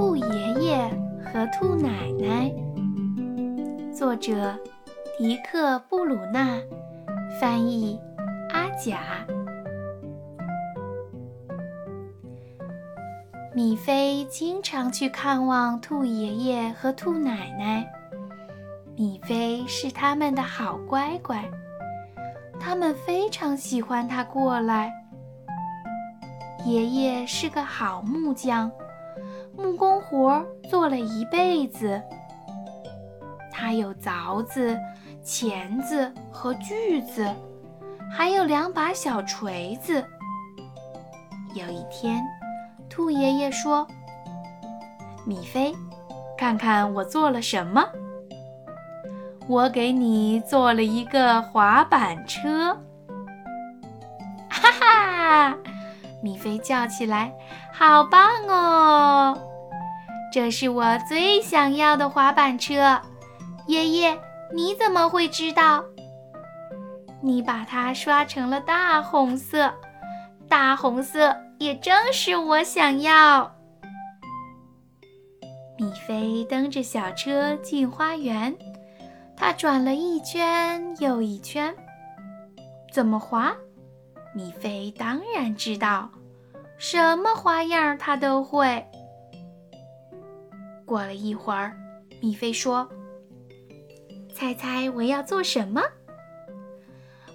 兔爷爷和兔奶奶，作者迪克·布鲁纳，翻译阿甲。米菲经常去看望兔爷爷和兔奶奶，米菲是他们的好乖乖，他们非常喜欢他过来。爷爷是个好木匠。木工活做了一辈子，他有凿子、钳子和锯子，还有两把小锤子。有一天，兔爷爷说：“米菲，看看我做了什么？我给你做了一个滑板车。”哈哈，米菲叫起来：“好棒哦！”这是我最想要的滑板车，爷爷，你怎么会知道？你把它刷成了大红色，大红色也正是我想要。米菲蹬着小车进花园，它转了一圈又一圈。怎么滑？米菲当然知道，什么花样它都会。过了一会儿，米菲说：“猜猜我要做什么？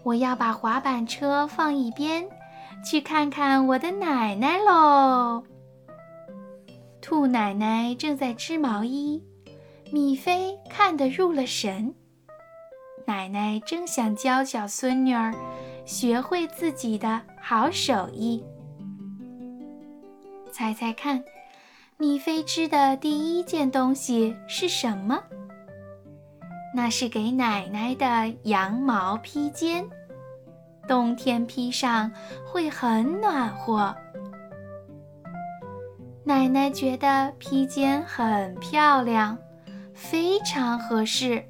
我要把滑板车放一边，去看看我的奶奶喽。”兔奶奶正在织毛衣，米菲看得入了神。奶奶正想教小孙女儿学会自己的好手艺。猜猜看。米菲织的第一件东西是什么？那是给奶奶的羊毛披肩，冬天披上会很暖和。奶奶觉得披肩很漂亮，非常合适。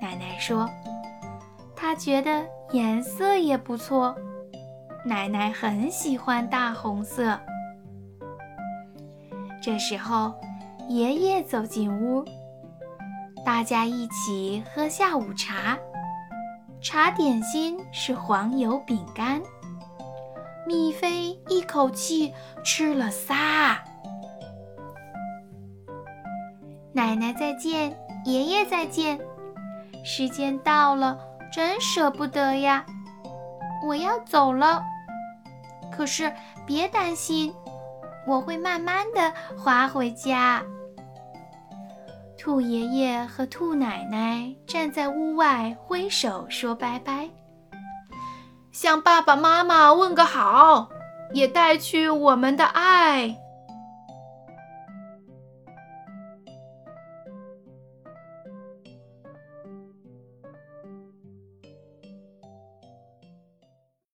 奶奶说，她觉得颜色也不错。奶奶很喜欢大红色。这时候，爷爷走进屋，大家一起喝下午茶。茶点心是黄油饼干，米菲一口气吃了仨。奶奶再见，爷爷再见，时间到了，真舍不得呀！我要走了，可是别担心。我会慢慢的滑回家。兔爷爷和兔奶奶站在屋外挥手说拜拜，向爸爸妈妈问个好，也带去我们的爱。